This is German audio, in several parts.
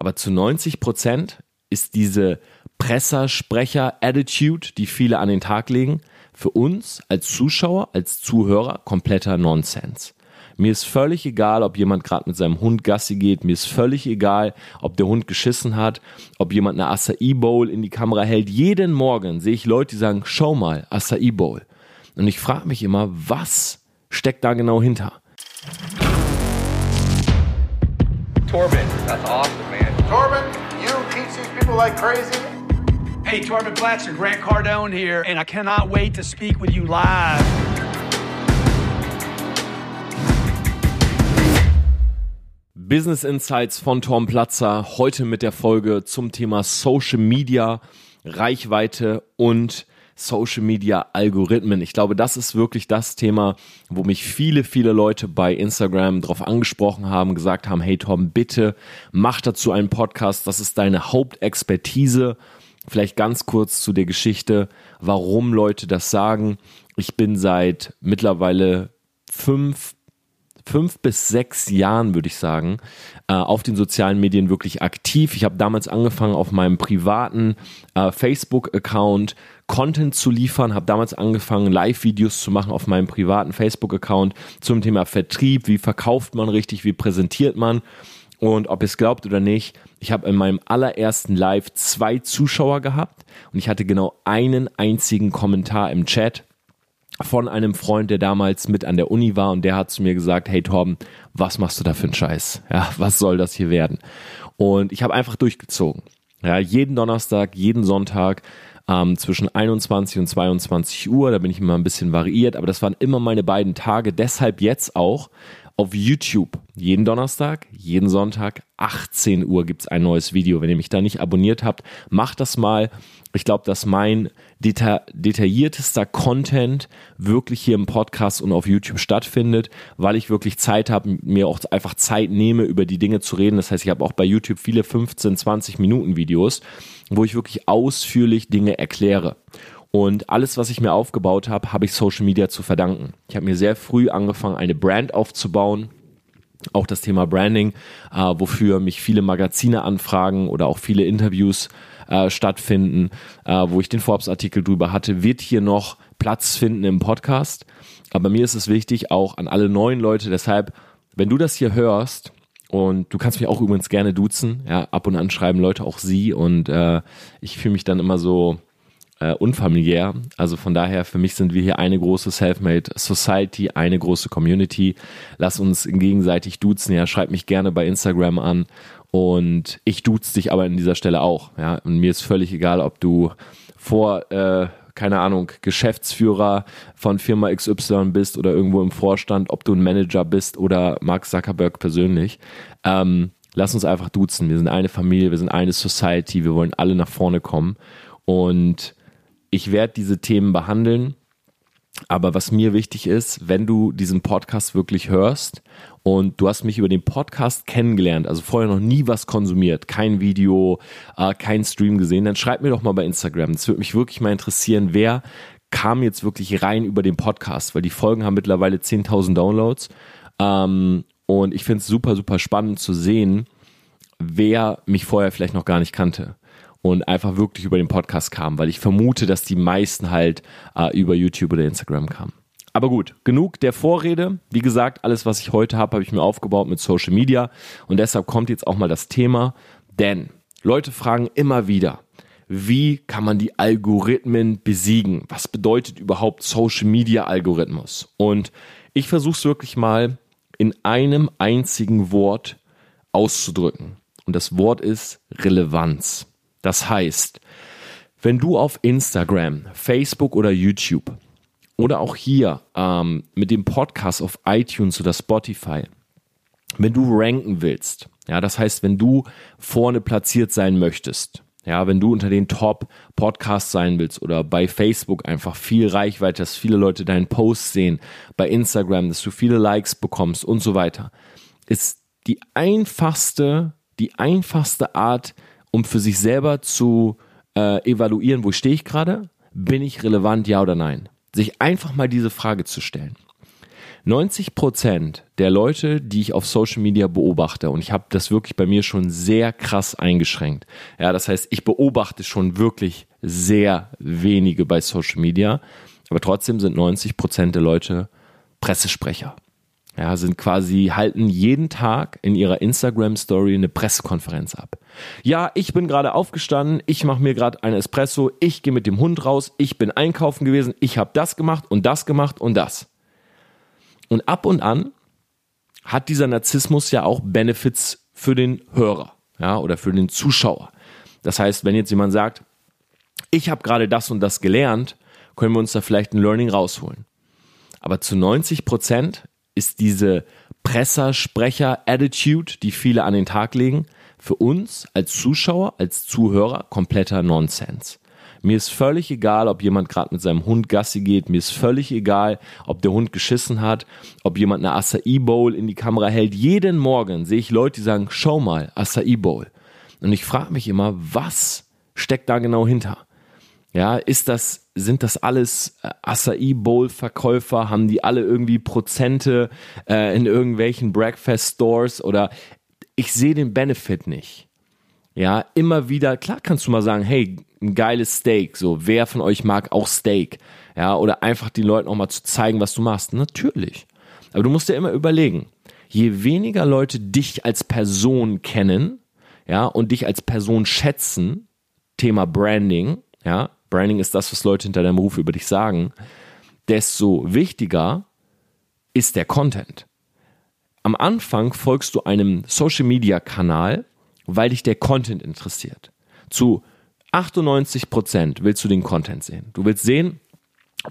aber zu 90 Prozent ist diese Pressersprecher-Attitude, die viele an den Tag legen, für uns als Zuschauer, als Zuhörer kompletter Nonsens. Mir ist völlig egal, ob jemand gerade mit seinem Hund Gassi geht. Mir ist völlig egal, ob der Hund geschissen hat, ob jemand eine Acai Bowl in die Kamera hält. Jeden Morgen sehe ich Leute, die sagen, schau mal, Acai Bowl. Und ich frage mich immer, was steckt da genau hinter? Torben, that's awesome, man. Torben, you teach these people like crazy. Hey, Torben Platzer, Grant Cardone here, and I cannot wait to speak with you live. Business Insights von Tom Platzer. Heute mit der Folge zum Thema Social Media, Reichweite und Social Media Algorithmen. Ich glaube, das ist wirklich das Thema, wo mich viele, viele Leute bei Instagram drauf angesprochen haben, gesagt haben, hey Tom, bitte mach dazu einen Podcast. Das ist deine Hauptexpertise. Vielleicht ganz kurz zu der Geschichte, warum Leute das sagen. Ich bin seit mittlerweile fünf fünf bis sechs Jahren, würde ich sagen, äh, auf den sozialen Medien wirklich aktiv. Ich habe damals angefangen, auf meinem privaten äh, Facebook-Account Content zu liefern, habe damals angefangen, Live-Videos zu machen auf meinem privaten Facebook-Account zum Thema Vertrieb, wie verkauft man richtig, wie präsentiert man. Und ob ihr es glaubt oder nicht, ich habe in meinem allerersten Live zwei Zuschauer gehabt und ich hatte genau einen einzigen Kommentar im Chat von einem Freund, der damals mit an der Uni war und der hat zu mir gesagt, hey Torben, was machst du da für einen Scheiß? Ja, was soll das hier werden? Und ich habe einfach durchgezogen. Ja, jeden Donnerstag, jeden Sonntag ähm, zwischen 21 und 22 Uhr, da bin ich immer ein bisschen variiert, aber das waren immer meine beiden Tage, deshalb jetzt auch auf YouTube. Jeden Donnerstag, jeden Sonntag, 18 Uhr gibt's ein neues Video. Wenn ihr mich da nicht abonniert habt, macht das mal. Ich glaube, dass mein deta detailliertester Content wirklich hier im Podcast und auf YouTube stattfindet, weil ich wirklich Zeit habe, mir auch einfach Zeit nehme, über die Dinge zu reden. Das heißt, ich habe auch bei YouTube viele 15, 20 Minuten Videos, wo ich wirklich ausführlich Dinge erkläre. Und alles, was ich mir aufgebaut habe, habe ich Social Media zu verdanken. Ich habe mir sehr früh angefangen, eine Brand aufzubauen. Auch das Thema Branding, äh, wofür mich viele Magazine anfragen oder auch viele Interviews äh, stattfinden, äh, wo ich den Forbes-Artikel drüber hatte, wird hier noch Platz finden im Podcast. Aber mir ist es wichtig, auch an alle neuen Leute, deshalb, wenn du das hier hörst, und du kannst mich auch übrigens gerne duzen, ja, ab und an schreiben Leute auch sie und äh, ich fühle mich dann immer so, äh, unfamiliär. Also von daher, für mich sind wir hier eine große Selfmade Society, eine große Community. Lass uns gegenseitig duzen. Ja, schreib mich gerne bei Instagram an. Und ich duze dich aber an dieser Stelle auch. Ja, und mir ist völlig egal, ob du vor, äh, keine Ahnung, Geschäftsführer von Firma XY bist oder irgendwo im Vorstand, ob du ein Manager bist oder Mark Zuckerberg persönlich. Ähm, lass uns einfach duzen. Wir sind eine Familie, wir sind eine Society, wir wollen alle nach vorne kommen. Und ich werde diese Themen behandeln. Aber was mir wichtig ist, wenn du diesen Podcast wirklich hörst und du hast mich über den Podcast kennengelernt, also vorher noch nie was konsumiert, kein Video, äh, kein Stream gesehen, dann schreib mir doch mal bei Instagram. Das würde mich wirklich mal interessieren, wer kam jetzt wirklich rein über den Podcast, weil die Folgen haben mittlerweile 10.000 Downloads. Ähm, und ich finde es super, super spannend zu sehen, wer mich vorher vielleicht noch gar nicht kannte und einfach wirklich über den Podcast kam, weil ich vermute, dass die meisten halt äh, über YouTube oder Instagram kamen. Aber gut, genug der Vorrede. Wie gesagt, alles, was ich heute habe, habe ich mir aufgebaut mit Social Media und deshalb kommt jetzt auch mal das Thema, denn Leute fragen immer wieder, wie kann man die Algorithmen besiegen? Was bedeutet überhaupt Social Media Algorithmus? Und ich versuche es wirklich mal in einem einzigen Wort auszudrücken. Und das Wort ist Relevanz. Das heißt, wenn du auf Instagram, Facebook oder YouTube oder auch hier ähm, mit dem Podcast auf iTunes oder Spotify, wenn du ranken willst, ja, das heißt, wenn du vorne platziert sein möchtest, ja, wenn du unter den Top Podcasts sein willst oder bei Facebook einfach viel Reichweite, dass viele Leute deinen Post sehen, bei Instagram, dass du viele Likes bekommst und so weiter, ist die einfachste, die einfachste Art, um für sich selber zu äh, evaluieren, wo stehe ich gerade? Bin ich relevant, ja oder nein? Sich einfach mal diese Frage zu stellen. 90 Prozent der Leute, die ich auf Social Media beobachte, und ich habe das wirklich bei mir schon sehr krass eingeschränkt. Ja, das heißt, ich beobachte schon wirklich sehr wenige bei Social Media, aber trotzdem sind 90 Prozent der Leute Pressesprecher. Ja, sind quasi, halten jeden Tag in ihrer Instagram-Story eine Pressekonferenz ab. Ja, ich bin gerade aufgestanden, ich mache mir gerade ein Espresso, ich gehe mit dem Hund raus, ich bin einkaufen gewesen, ich habe das gemacht und das gemacht und das. Und ab und an hat dieser Narzissmus ja auch Benefits für den Hörer, ja, oder für den Zuschauer. Das heißt, wenn jetzt jemand sagt, ich habe gerade das und das gelernt, können wir uns da vielleicht ein Learning rausholen. Aber zu 90 Prozent ist diese Pressersprecher-Attitude, die viele an den Tag legen, für uns als Zuschauer, als Zuhörer kompletter Nonsens. Mir ist völlig egal, ob jemand gerade mit seinem Hund Gassi geht. Mir ist völlig egal, ob der Hund geschissen hat, ob jemand eine Acai Bowl in die Kamera hält. Jeden Morgen sehe ich Leute, die sagen, schau mal, Acai Bowl. Und ich frage mich immer, was steckt da genau hinter? Ja, ist das, sind das alles äh, Acai Bowl Verkäufer? Haben die alle irgendwie Prozente äh, in irgendwelchen Breakfast Stores oder ich sehe den Benefit nicht. Ja, immer wieder, klar kannst du mal sagen, hey, ein geiles Steak, so, wer von euch mag auch Steak? Ja, oder einfach den Leuten auch mal zu zeigen, was du machst. Natürlich. Aber du musst dir immer überlegen, je weniger Leute dich als Person kennen, ja, und dich als Person schätzen, Thema Branding, ja, Branding ist das, was Leute hinter deinem Ruf über dich sagen, desto wichtiger ist der Content. Am Anfang folgst du einem Social Media Kanal, weil dich der Content interessiert. Zu 98 Prozent willst du den Content sehen. Du willst sehen,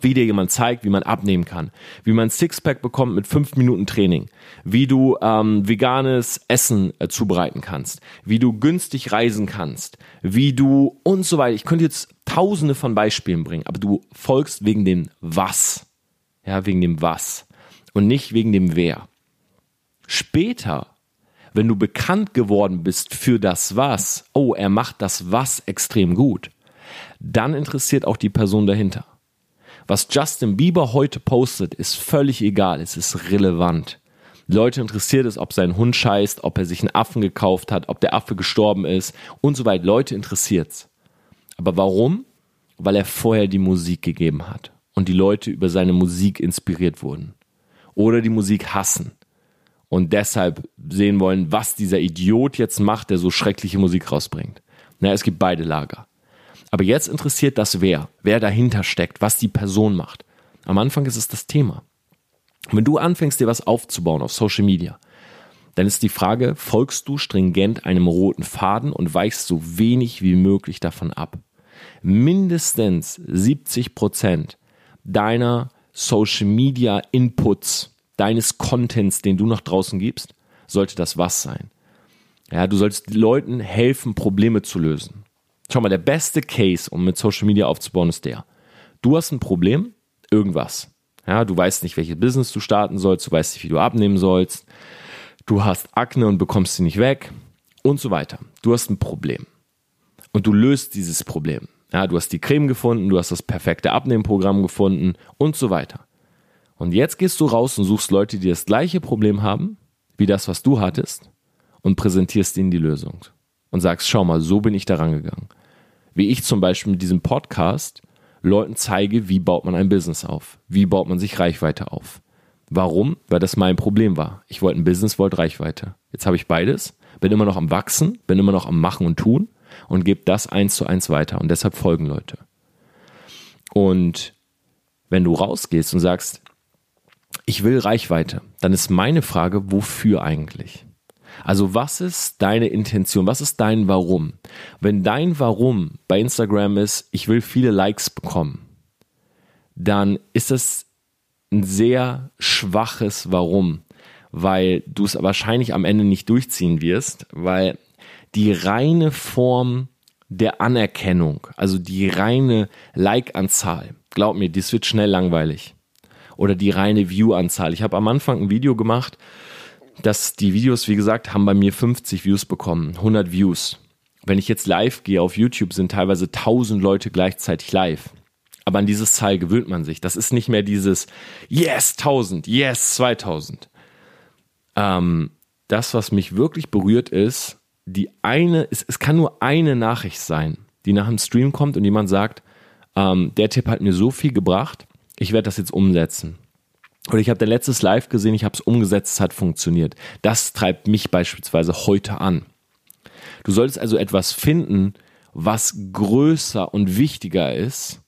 wie dir jemand zeigt, wie man abnehmen kann, wie man Sixpack bekommt mit fünf Minuten Training, wie du ähm, veganes Essen äh, zubereiten kannst, wie du günstig reisen kannst, wie du und so weiter. Ich könnte jetzt tausende von Beispielen bringen, aber du folgst wegen dem Was. Ja, wegen dem Was und nicht wegen dem Wer. Später wenn du bekannt geworden bist für das Was, oh, er macht das Was extrem gut, dann interessiert auch die Person dahinter. Was Justin Bieber heute postet, ist völlig egal, es ist relevant. Leute interessiert es, ob sein Hund scheißt, ob er sich einen Affen gekauft hat, ob der Affe gestorben ist und so weiter. Leute interessiert's. Aber warum? Weil er vorher die Musik gegeben hat und die Leute über seine Musik inspiriert wurden. Oder die Musik hassen und deshalb sehen wollen, was dieser Idiot jetzt macht, der so schreckliche Musik rausbringt. Na, es gibt beide Lager. Aber jetzt interessiert das wer, wer dahinter steckt, was die Person macht. Am Anfang ist es das Thema. Wenn du anfängst, dir was aufzubauen auf Social Media, dann ist die Frage, folgst du stringent einem roten Faden und weichst so wenig wie möglich davon ab. Mindestens 70 Prozent deiner Social Media Inputs deines Contents, den du nach draußen gibst, sollte das was sein. Ja, du sollst Leuten helfen, Probleme zu lösen. Schau mal, der beste Case, um mit Social Media aufzubauen, ist der. Du hast ein Problem, irgendwas. Ja, du weißt nicht, welches Business du starten sollst, du weißt nicht, wie du abnehmen sollst. Du hast Akne und bekommst sie nicht weg und so weiter. Du hast ein Problem. Und du löst dieses Problem. Ja, du hast die Creme gefunden, du hast das perfekte Abnehmprogramm gefunden und so weiter. Und jetzt gehst du raus und suchst Leute, die das gleiche Problem haben, wie das, was du hattest, und präsentierst ihnen die Lösung. Und sagst, schau mal, so bin ich da rangegangen. Wie ich zum Beispiel mit diesem Podcast Leuten zeige, wie baut man ein Business auf? Wie baut man sich Reichweite auf? Warum? Weil das mein Problem war. Ich wollte ein Business, wollte Reichweite. Jetzt habe ich beides, bin immer noch am Wachsen, bin immer noch am Machen und Tun und gebe das eins zu eins weiter. Und deshalb folgen Leute. Und wenn du rausgehst und sagst, ich will Reichweite, dann ist meine Frage, wofür eigentlich? Also was ist deine Intention? Was ist dein Warum? Wenn dein Warum bei Instagram ist, ich will viele Likes bekommen, dann ist das ein sehr schwaches Warum, weil du es wahrscheinlich am Ende nicht durchziehen wirst, weil die reine Form der Anerkennung, also die reine Like-Anzahl, glaub mir, das wird schnell langweilig oder die reine View-Anzahl. Ich habe am Anfang ein Video gemacht, dass die Videos, wie gesagt, haben bei mir 50 Views bekommen, 100 Views. Wenn ich jetzt live gehe auf YouTube, sind teilweise 1000 Leute gleichzeitig live. Aber an dieses Zahl gewöhnt man sich. Das ist nicht mehr dieses Yes 1000, Yes 2000. Ähm, das, was mich wirklich berührt, ist die eine. Es, es kann nur eine Nachricht sein, die nach dem Stream kommt und jemand sagt, ähm, der Tipp hat mir so viel gebracht, ich werde das jetzt umsetzen. Oder ich habe dein letztes Live gesehen, ich habe es umgesetzt, es hat funktioniert. Das treibt mich beispielsweise heute an. Du solltest also etwas finden, was größer und wichtiger ist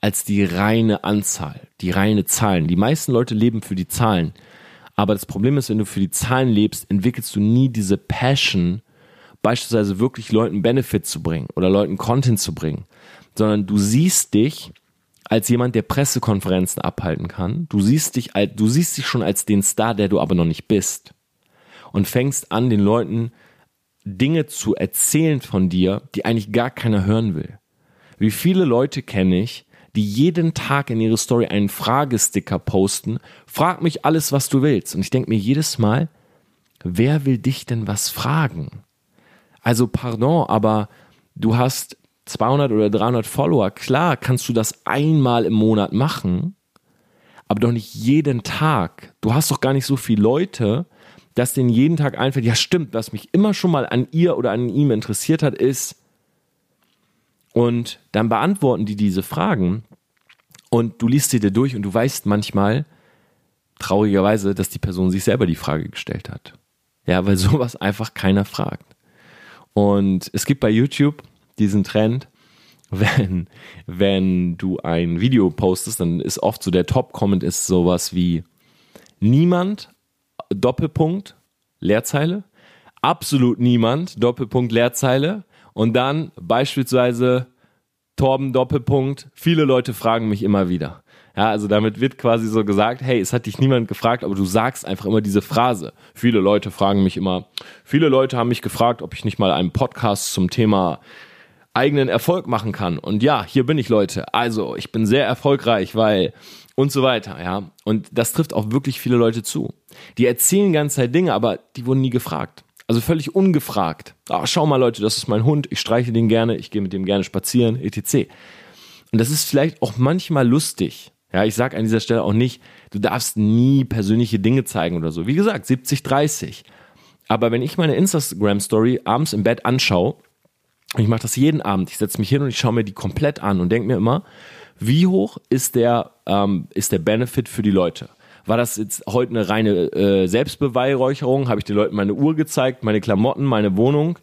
als die reine Anzahl, die reine Zahlen. Die meisten Leute leben für die Zahlen. Aber das Problem ist, wenn du für die Zahlen lebst, entwickelst du nie diese Passion, beispielsweise wirklich Leuten Benefit zu bringen oder Leuten Content zu bringen, sondern du siehst dich als jemand, der Pressekonferenzen abhalten kann. Du siehst dich du siehst dich schon als den Star, der du aber noch nicht bist. Und fängst an, den Leuten Dinge zu erzählen von dir, die eigentlich gar keiner hören will. Wie viele Leute kenne ich, die jeden Tag in ihre Story einen Fragesticker posten, frag mich alles, was du willst. Und ich denke mir jedes Mal, wer will dich denn was fragen? Also pardon, aber du hast 200 oder 300 Follower. Klar kannst du das einmal im Monat machen, aber doch nicht jeden Tag. Du hast doch gar nicht so viele Leute, dass denen jeden Tag einfällt, ja stimmt, was mich immer schon mal an ihr oder an ihm interessiert hat, ist, und dann beantworten die diese Fragen und du liest sie dir durch und du weißt manchmal, traurigerweise, dass die Person sich selber die Frage gestellt hat. Ja, weil sowas einfach keiner fragt. Und es gibt bei YouTube diesen Trend, wenn, wenn du ein Video postest, dann ist oft so der Top-Comment ist sowas wie niemand, Doppelpunkt, Leerzeile, absolut niemand, Doppelpunkt, Leerzeile und dann beispielsweise Torben, Doppelpunkt, viele Leute fragen mich immer wieder. Ja, also damit wird quasi so gesagt, hey, es hat dich niemand gefragt, aber du sagst einfach immer diese Phrase. Viele Leute fragen mich immer, viele Leute haben mich gefragt, ob ich nicht mal einen Podcast zum Thema eigenen Erfolg machen kann. Und ja, hier bin ich, Leute. Also, ich bin sehr erfolgreich, weil und so weiter, ja. Und das trifft auch wirklich viele Leute zu. Die erzählen ganze Zeit Dinge, aber die wurden nie gefragt. Also völlig ungefragt. Ah, schau mal, Leute, das ist mein Hund, ich streiche den gerne, ich gehe mit dem gerne spazieren, etc. Und das ist vielleicht auch manchmal lustig. Ja, ich sage an dieser Stelle auch nicht, du darfst nie persönliche Dinge zeigen oder so. Wie gesagt, 70, 30. Aber wenn ich meine Instagram-Story abends im Bett anschaue, ich mache das jeden Abend, ich setze mich hin und ich schaue mir die komplett an und denke mir immer, wie hoch ist der, ähm, ist der Benefit für die Leute? War das jetzt heute eine reine äh, Selbstbeweihräucherung? Habe ich den Leuten meine Uhr gezeigt, meine Klamotten, meine Wohnung?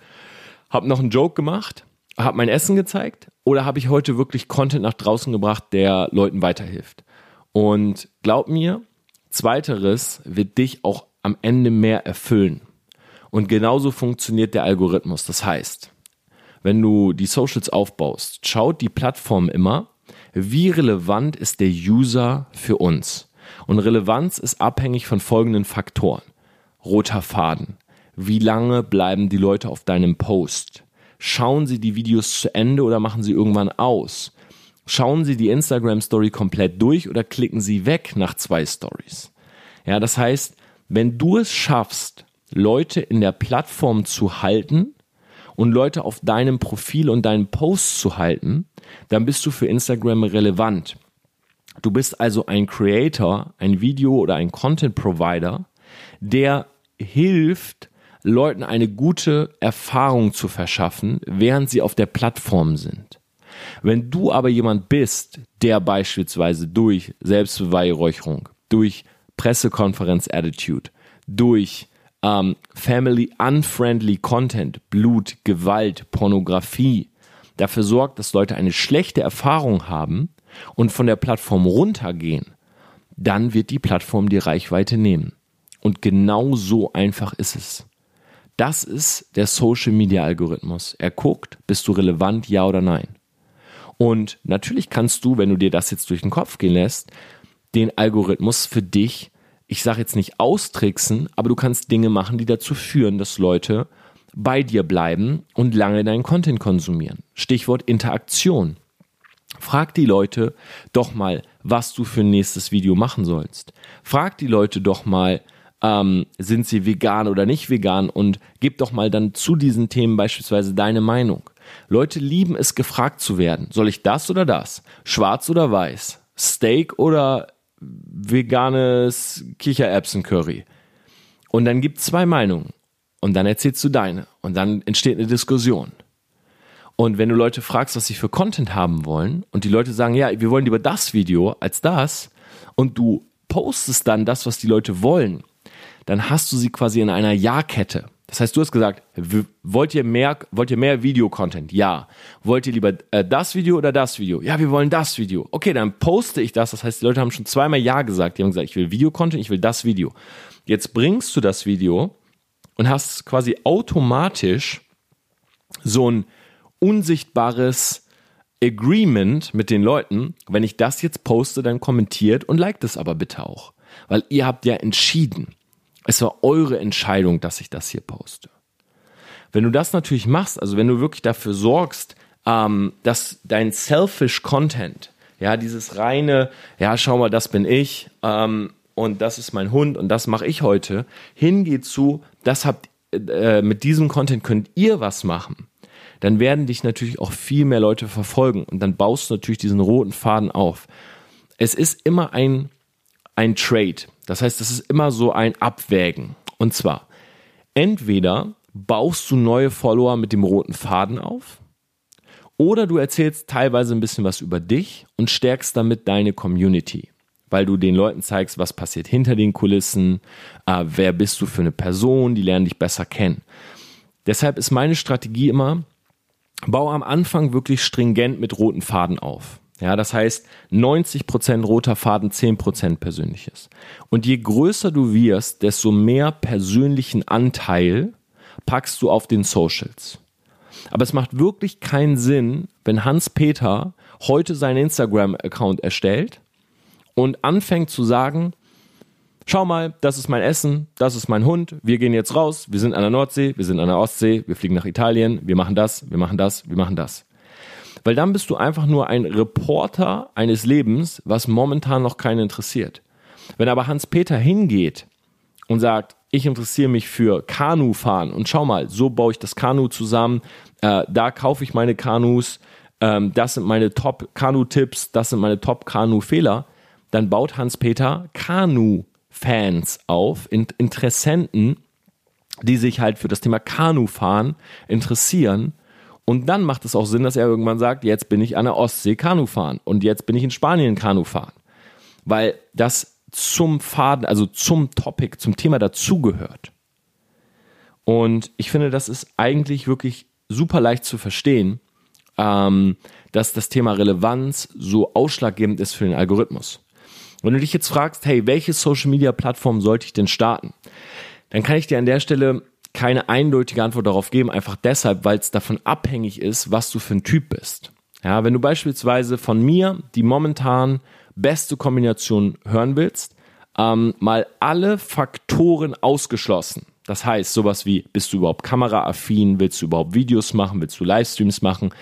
Habe noch einen Joke gemacht? Habe mein Essen gezeigt? Oder habe ich heute wirklich Content nach draußen gebracht, der Leuten weiterhilft? Und glaub mir, zweiteres wird dich auch am Ende mehr erfüllen. Und genauso funktioniert der Algorithmus. Das heißt, wenn du die Socials aufbaust, schaut die Plattform immer, wie relevant ist der User für uns. Und Relevanz ist abhängig von folgenden Faktoren. Roter Faden. Wie lange bleiben die Leute auf deinem Post? Schauen sie die Videos zu Ende oder machen sie irgendwann aus? Schauen sie die Instagram Story komplett durch oder klicken sie weg nach zwei Stories? Ja, das heißt, wenn du es schaffst, Leute in der Plattform zu halten, und Leute auf deinem Profil und deinen Posts zu halten, dann bist du für Instagram relevant. Du bist also ein Creator, ein Video oder ein Content Provider, der hilft, Leuten eine gute Erfahrung zu verschaffen, während sie auf der Plattform sind. Wenn du aber jemand bist, der beispielsweise durch Selbstbeweihräucherung, durch Pressekonferenz-Attitude, durch ähm, Family Unfriendly Content, Blut, Gewalt, Pornografie dafür sorgt, dass Leute eine schlechte Erfahrung haben und von der Plattform runtergehen, dann wird die Plattform die Reichweite nehmen. Und genau so einfach ist es. Das ist der Social Media Algorithmus. Er guckt, bist du relevant, ja oder nein. Und natürlich kannst du, wenn du dir das jetzt durch den Kopf gehen lässt, den Algorithmus für dich ich sage jetzt nicht austricksen, aber du kannst Dinge machen, die dazu führen, dass Leute bei dir bleiben und lange deinen Content konsumieren. Stichwort Interaktion. Frag die Leute doch mal, was du für ein nächstes Video machen sollst. Frag die Leute doch mal, ähm, sind sie vegan oder nicht vegan und gib doch mal dann zu diesen Themen beispielsweise deine Meinung. Leute lieben es, gefragt zu werden. Soll ich das oder das? Schwarz oder weiß? Steak oder veganes Kichererbsen-Curry? Und dann gibt es zwei Meinungen. Und dann erzählst du deine. Und dann entsteht eine Diskussion. Und wenn du Leute fragst, was sie für Content haben wollen, und die Leute sagen, ja, wir wollen lieber das Video als das, und du postest dann das, was die Leute wollen, dann hast du sie quasi in einer Ja-Kette. Das heißt, du hast gesagt, wollt ihr mehr, wollt ihr mehr Videocontent? Ja. Wollt ihr lieber äh, das Video oder das Video? Ja, wir wollen das Video. Okay, dann poste ich das. Das heißt, die Leute haben schon zweimal Ja gesagt. Die haben gesagt, ich will Videocontent, ich will das Video. Jetzt bringst du das Video und hast quasi automatisch so ein unsichtbares Agreement mit den Leuten. Wenn ich das jetzt poste, dann kommentiert und liked es aber bitte auch. Weil ihr habt ja entschieden. Es war eure Entscheidung, dass ich das hier poste. Wenn du das natürlich machst, also wenn du wirklich dafür sorgst, ähm, dass dein selfish Content, ja, dieses reine, ja, schau mal, das bin ich, ähm, und das ist mein Hund und das mache ich heute, hingeht zu, das habt äh, mit diesem Content könnt ihr was machen, dann werden dich natürlich auch viel mehr Leute verfolgen und dann baust du natürlich diesen roten Faden auf. Es ist immer ein, ein Trade. Das heißt, es ist immer so ein Abwägen. Und zwar, entweder baust du neue Follower mit dem roten Faden auf, oder du erzählst teilweise ein bisschen was über dich und stärkst damit deine Community weil du den Leuten zeigst, was passiert hinter den Kulissen, äh, wer bist du für eine Person, die lernen dich besser kennen. Deshalb ist meine Strategie immer, bau am Anfang wirklich stringent mit roten Faden auf. Ja, das heißt 90% roter Faden, 10% persönliches. Und je größer du wirst, desto mehr persönlichen Anteil packst du auf den Socials. Aber es macht wirklich keinen Sinn, wenn Hans Peter heute seinen Instagram-Account erstellt und anfängt zu sagen, schau mal, das ist mein Essen, das ist mein Hund, wir gehen jetzt raus, wir sind an der Nordsee, wir sind an der Ostsee, wir fliegen nach Italien, wir machen das, wir machen das, wir machen das. Weil dann bist du einfach nur ein Reporter eines Lebens, was momentan noch keinen interessiert. Wenn aber Hans-Peter hingeht und sagt, ich interessiere mich für Kanufahren und schau mal, so baue ich das Kanu zusammen, äh, da kaufe ich meine Kanus, ähm, das sind meine Top-Kanu-Tipps, das sind meine Top-Kanu-Fehler, dann baut Hans-Peter Kanu-Fans auf, Interessenten, die sich halt für das Thema Kanufahren interessieren. Und dann macht es auch Sinn, dass er irgendwann sagt, jetzt bin ich an der Ostsee Kanufahren und jetzt bin ich in Spanien Kanufahren. Weil das zum Faden, also zum Topic, zum Thema dazugehört. Und ich finde, das ist eigentlich wirklich super leicht zu verstehen, ähm, dass das Thema Relevanz so ausschlaggebend ist für den Algorithmus. Wenn du dich jetzt fragst, hey, welche Social Media Plattform sollte ich denn starten? Dann kann ich dir an der Stelle keine eindeutige Antwort darauf geben, einfach deshalb, weil es davon abhängig ist, was du für ein Typ bist. Ja, wenn du beispielsweise von mir die momentan beste Kombination hören willst, ähm, mal alle Faktoren ausgeschlossen. Das heißt, sowas wie, bist du überhaupt kameraaffin, willst du überhaupt Videos machen, willst du Livestreams machen,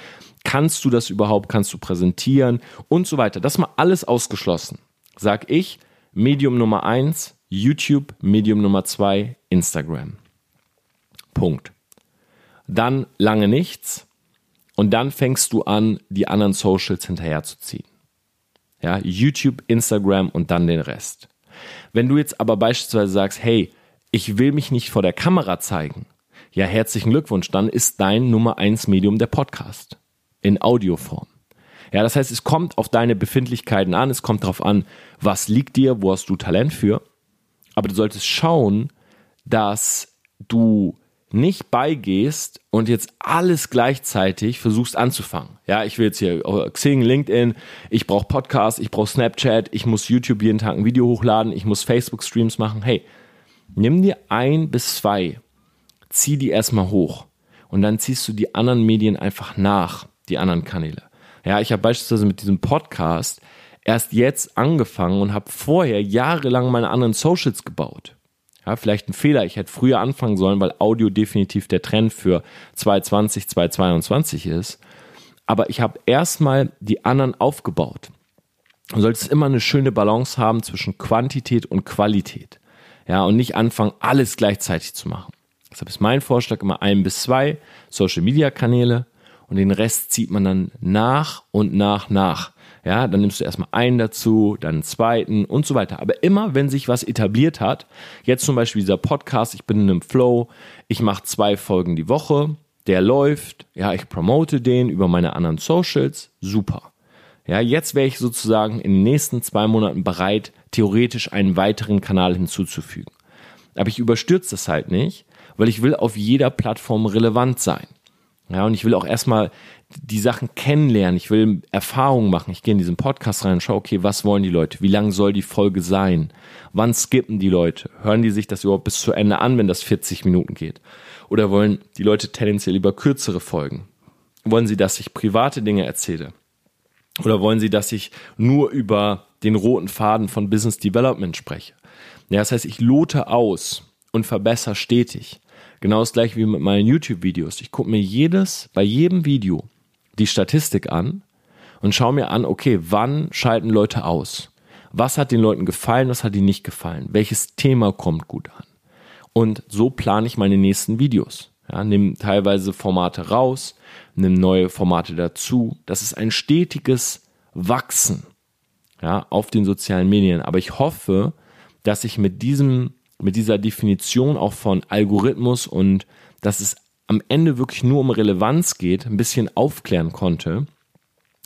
kannst du das überhaupt, kannst du präsentieren und so weiter. Das mal alles ausgeschlossen sag ich Medium Nummer eins YouTube, Medium Nummer zwei Instagram. Punkt. Dann lange nichts und dann fängst du an, die anderen Socials hinterherzuziehen. Ja, YouTube, Instagram und dann den Rest. Wenn du jetzt aber beispielsweise sagst, hey, ich will mich nicht vor der Kamera zeigen, ja, herzlichen Glückwunsch, dann ist dein Nummer eins Medium der Podcast in Audioform. Ja, das heißt, es kommt auf deine Befindlichkeiten an, es kommt darauf an, was liegt dir, wo hast du Talent für. Aber du solltest schauen, dass du nicht beigehst und jetzt alles gleichzeitig versuchst anzufangen. Ja, ich will jetzt hier Xing, LinkedIn, ich brauche Podcasts, ich brauche Snapchat, ich muss YouTube jeden Tag ein Video hochladen, ich muss Facebook-Streams machen. Hey, nimm dir ein bis zwei, zieh die erstmal hoch und dann ziehst du die anderen Medien einfach nach, die anderen Kanäle. Ja, ich habe beispielsweise mit diesem Podcast erst jetzt angefangen und habe vorher jahrelang meine anderen Socials gebaut. Ja, vielleicht ein Fehler. Ich hätte früher anfangen sollen, weil Audio definitiv der Trend für 2020, 2022 ist. Aber ich habe erstmal die anderen aufgebaut. Du solltest immer eine schöne Balance haben zwischen Quantität und Qualität. Ja, und nicht anfangen, alles gleichzeitig zu machen. Deshalb ist mein Vorschlag immer ein bis zwei Social Media Kanäle und den Rest zieht man dann nach und nach nach. Ja, dann nimmst du erstmal einen dazu, dann einen zweiten und so weiter. Aber immer, wenn sich was etabliert hat, jetzt zum Beispiel dieser Podcast, ich bin in einem Flow, ich mache zwei Folgen die Woche, der läuft, ja, ich promote den über meine anderen Socials, super. Ja, jetzt wäre ich sozusagen in den nächsten zwei Monaten bereit, theoretisch einen weiteren Kanal hinzuzufügen. Aber ich überstürze das halt nicht, weil ich will auf jeder Plattform relevant sein. Ja, und ich will auch erstmal die Sachen kennenlernen. Ich will Erfahrungen machen. Ich gehe in diesen Podcast rein und schaue, okay, was wollen die Leute? Wie lang soll die Folge sein? Wann skippen die Leute? Hören die sich das überhaupt bis zu Ende an, wenn das 40 Minuten geht? Oder wollen die Leute tendenziell lieber kürzere Folgen? Wollen sie, dass ich private Dinge erzähle? Oder wollen sie, dass ich nur über den roten Faden von Business Development spreche? Ja, das heißt, ich lote aus und verbessere stetig. Genau das gleiche wie mit meinen YouTube-Videos. Ich gucke mir jedes, bei jedem Video die Statistik an und schaue mir an, okay, wann schalten Leute aus? Was hat den Leuten gefallen, was hat ihnen nicht gefallen? Welches Thema kommt gut an? Und so plane ich meine nächsten Videos. Ja, nimm teilweise Formate raus, nimm neue Formate dazu. Das ist ein stetiges Wachsen ja, auf den sozialen Medien. Aber ich hoffe, dass ich mit diesem, mit dieser Definition auch von Algorithmus und dass es am Ende wirklich nur um Relevanz geht, ein bisschen aufklären konnte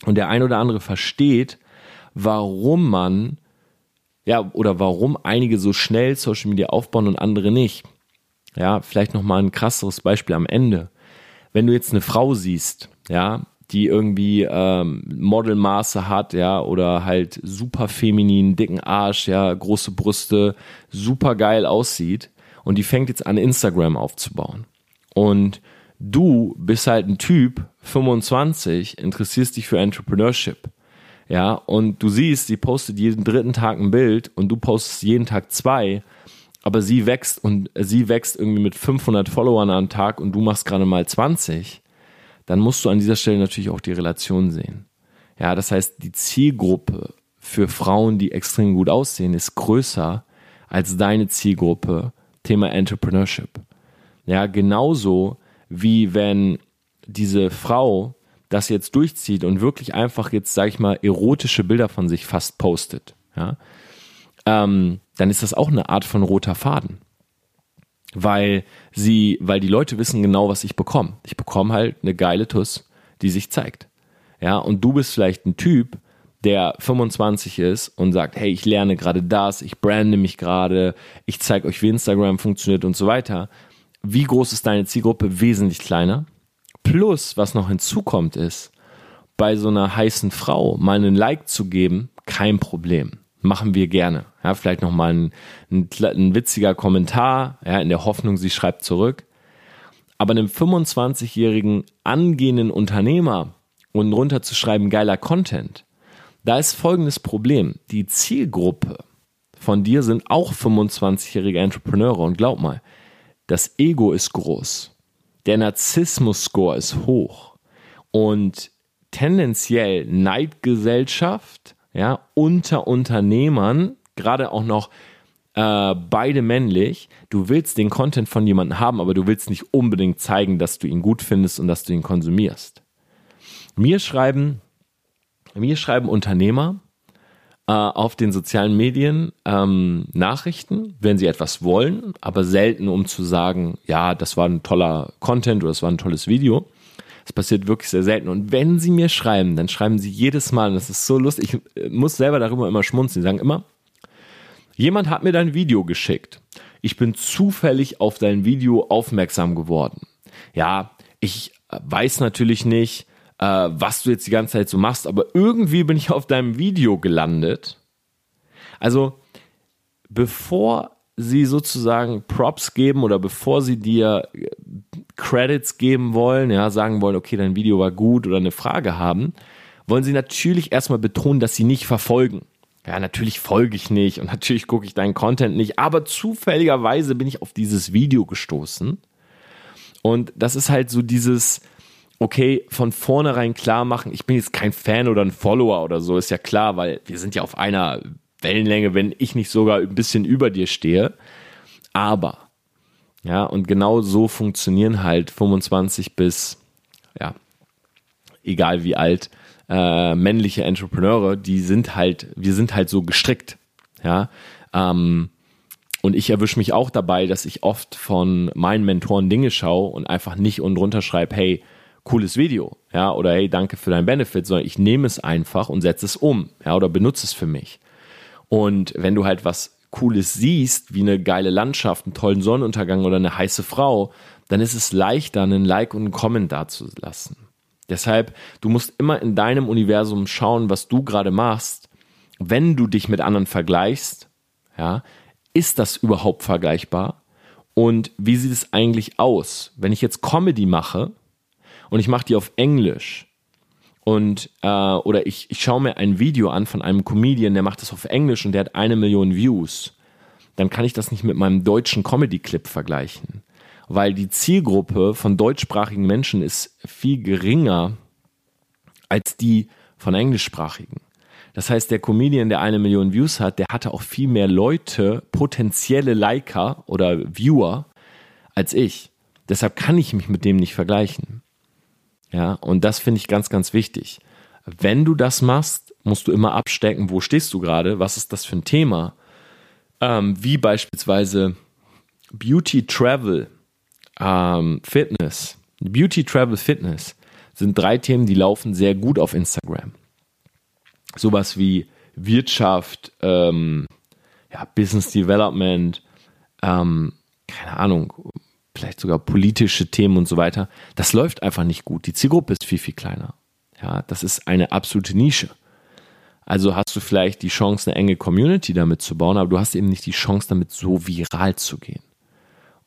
und der ein oder andere versteht, warum man ja oder warum einige so schnell Social Media aufbauen und andere nicht. Ja, vielleicht noch mal ein krasseres Beispiel am Ende. Wenn du jetzt eine Frau siehst, ja, die irgendwie ähm, Modelmaße hat, ja, oder halt super feminin, dicken Arsch, ja, große Brüste, super geil aussieht und die fängt jetzt an Instagram aufzubauen. Und du bist halt ein Typ, 25, interessierst dich für Entrepreneurship. Ja, und du siehst, sie postet jeden dritten Tag ein Bild und du postest jeden Tag zwei, aber sie wächst und sie wächst irgendwie mit 500 Followern am Tag und du machst gerade mal 20, dann musst du an dieser Stelle natürlich auch die Relation sehen. Ja, das heißt, die Zielgruppe für Frauen, die extrem gut aussehen, ist größer als deine Zielgruppe Thema Entrepreneurship. Ja, genauso wie wenn diese Frau das jetzt durchzieht und wirklich einfach jetzt, sag ich mal, erotische Bilder von sich fast postet, ja, ähm, dann ist das auch eine Art von roter Faden. Weil sie, weil die Leute wissen genau, was ich bekomme. Ich bekomme halt eine geile Tuss, die sich zeigt. Ja, und du bist vielleicht ein Typ, der 25 ist und sagt, hey, ich lerne gerade das, ich brande mich gerade, ich zeige euch, wie Instagram funktioniert und so weiter wie groß ist deine Zielgruppe? Wesentlich kleiner. Plus, was noch hinzukommt, ist, bei so einer heißen Frau mal einen Like zu geben, kein Problem. Machen wir gerne. Ja, vielleicht nochmal ein, ein, ein witziger Kommentar, ja, in der Hoffnung, sie schreibt zurück. Aber einem 25-jährigen angehenden Unternehmer und runterzuschreiben, geiler Content, da ist folgendes Problem. Die Zielgruppe von dir sind auch 25-jährige Entrepreneure und glaub mal, das Ego ist groß, der Narzissmus-Score ist hoch und tendenziell Neidgesellschaft, ja, unter Unternehmern, gerade auch noch äh, beide männlich, du willst den Content von jemandem haben, aber du willst nicht unbedingt zeigen, dass du ihn gut findest und dass du ihn konsumierst. Mir schreiben, mir schreiben Unternehmer, äh, auf den sozialen Medien ähm, Nachrichten, wenn sie etwas wollen, aber selten, um zu sagen, ja, das war ein toller Content oder das war ein tolles Video. Das passiert wirklich sehr selten. Und wenn sie mir schreiben, dann schreiben sie jedes Mal, und das ist so lustig, ich äh, muss selber darüber immer schmunzeln, sie sagen immer, jemand hat mir dein Video geschickt. Ich bin zufällig auf dein Video aufmerksam geworden. Ja, ich äh, weiß natürlich nicht, äh, was du jetzt die ganze Zeit so machst, aber irgendwie bin ich auf deinem Video gelandet. Also, bevor sie sozusagen Props geben oder bevor sie dir Credits geben wollen, ja, sagen wollen, okay, dein Video war gut oder eine Frage haben, wollen sie natürlich erstmal betonen, dass sie nicht verfolgen. Ja, natürlich folge ich nicht und natürlich gucke ich deinen Content nicht, aber zufälligerweise bin ich auf dieses Video gestoßen. Und das ist halt so dieses, okay, von vornherein klar machen, ich bin jetzt kein Fan oder ein Follower oder so, ist ja klar, weil wir sind ja auf einer Wellenlänge, wenn ich nicht sogar ein bisschen über dir stehe. Aber, ja, und genau so funktionieren halt 25 bis, ja, egal wie alt, äh, männliche Entrepreneure, die sind halt, wir sind halt so gestrickt. Ja. Ähm, und ich erwische mich auch dabei, dass ich oft von meinen Mentoren Dinge schaue und einfach nicht unten drunter schreibe, hey, cooles Video, ja, oder hey, danke für dein Benefit, sondern ich nehme es einfach und setze es um, ja, oder benutze es für mich. Und wenn du halt was Cooles siehst, wie eine geile Landschaft, einen tollen Sonnenuntergang oder eine heiße Frau, dann ist es leichter, einen Like und einen Comment dazulassen. Deshalb, du musst immer in deinem Universum schauen, was du gerade machst. Wenn du dich mit anderen vergleichst, ja, ist das überhaupt vergleichbar? Und wie sieht es eigentlich aus? Wenn ich jetzt Comedy mache und ich mache die auf Englisch und äh, oder ich, ich schaue mir ein Video an von einem Comedian, der macht das auf Englisch und der hat eine Million Views, dann kann ich das nicht mit meinem deutschen Comedy-Clip vergleichen. Weil die Zielgruppe von deutschsprachigen Menschen ist viel geringer als die von englischsprachigen. Das heißt, der Comedian, der eine Million Views hat, der hatte auch viel mehr Leute, potenzielle Liker oder Viewer als ich. Deshalb kann ich mich mit dem nicht vergleichen. Ja, und das finde ich ganz, ganz wichtig. Wenn du das machst, musst du immer abstecken, wo stehst du gerade, was ist das für ein Thema. Ähm, wie beispielsweise Beauty Travel, ähm, Fitness. Beauty Travel Fitness sind drei Themen, die laufen sehr gut auf Instagram sowas wie Wirtschaft, ähm, ja, Business Development, ähm, keine Ahnung, vielleicht sogar politische Themen und so weiter, das läuft einfach nicht gut. Die Zielgruppe ist viel, viel kleiner. Ja, das ist eine absolute Nische. Also hast du vielleicht die Chance, eine enge Community damit zu bauen, aber du hast eben nicht die Chance, damit so viral zu gehen.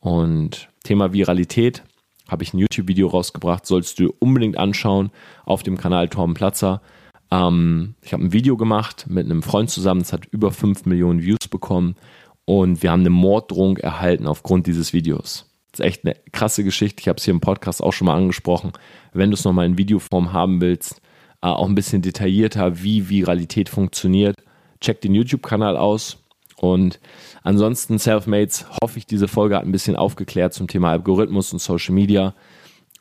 Und Thema Viralität habe ich ein YouTube-Video rausgebracht, sollst du unbedingt anschauen auf dem Kanal Torben Platzer. Ähm, ich habe ein Video gemacht mit einem Freund zusammen, das hat über 5 Millionen Views bekommen und wir haben eine Morddrohung erhalten aufgrund dieses Videos. Das ist echt eine krasse Geschichte. Ich habe es hier im Podcast auch schon mal angesprochen. Wenn du es nochmal in Videoform haben willst, äh, auch ein bisschen detaillierter, wie Viralität funktioniert, check den YouTube-Kanal aus. Und ansonsten, Selfmates, hoffe ich, diese Folge hat ein bisschen aufgeklärt zum Thema Algorithmus und Social Media.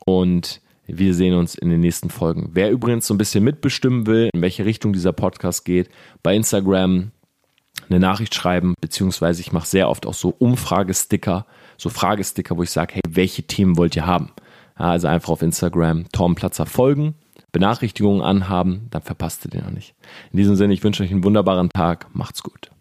Und wir sehen uns in den nächsten Folgen. Wer übrigens so ein bisschen mitbestimmen will, in welche Richtung dieser Podcast geht, bei Instagram eine Nachricht schreiben, beziehungsweise ich mache sehr oft auch so Umfragesticker, so Fragesticker, wo ich sage, hey, welche Themen wollt ihr haben? Ja, also einfach auf Instagram Tom Platzer folgen, Benachrichtigungen anhaben, dann verpasst ihr den noch nicht. In diesem Sinne, ich wünsche euch einen wunderbaren Tag, macht's gut.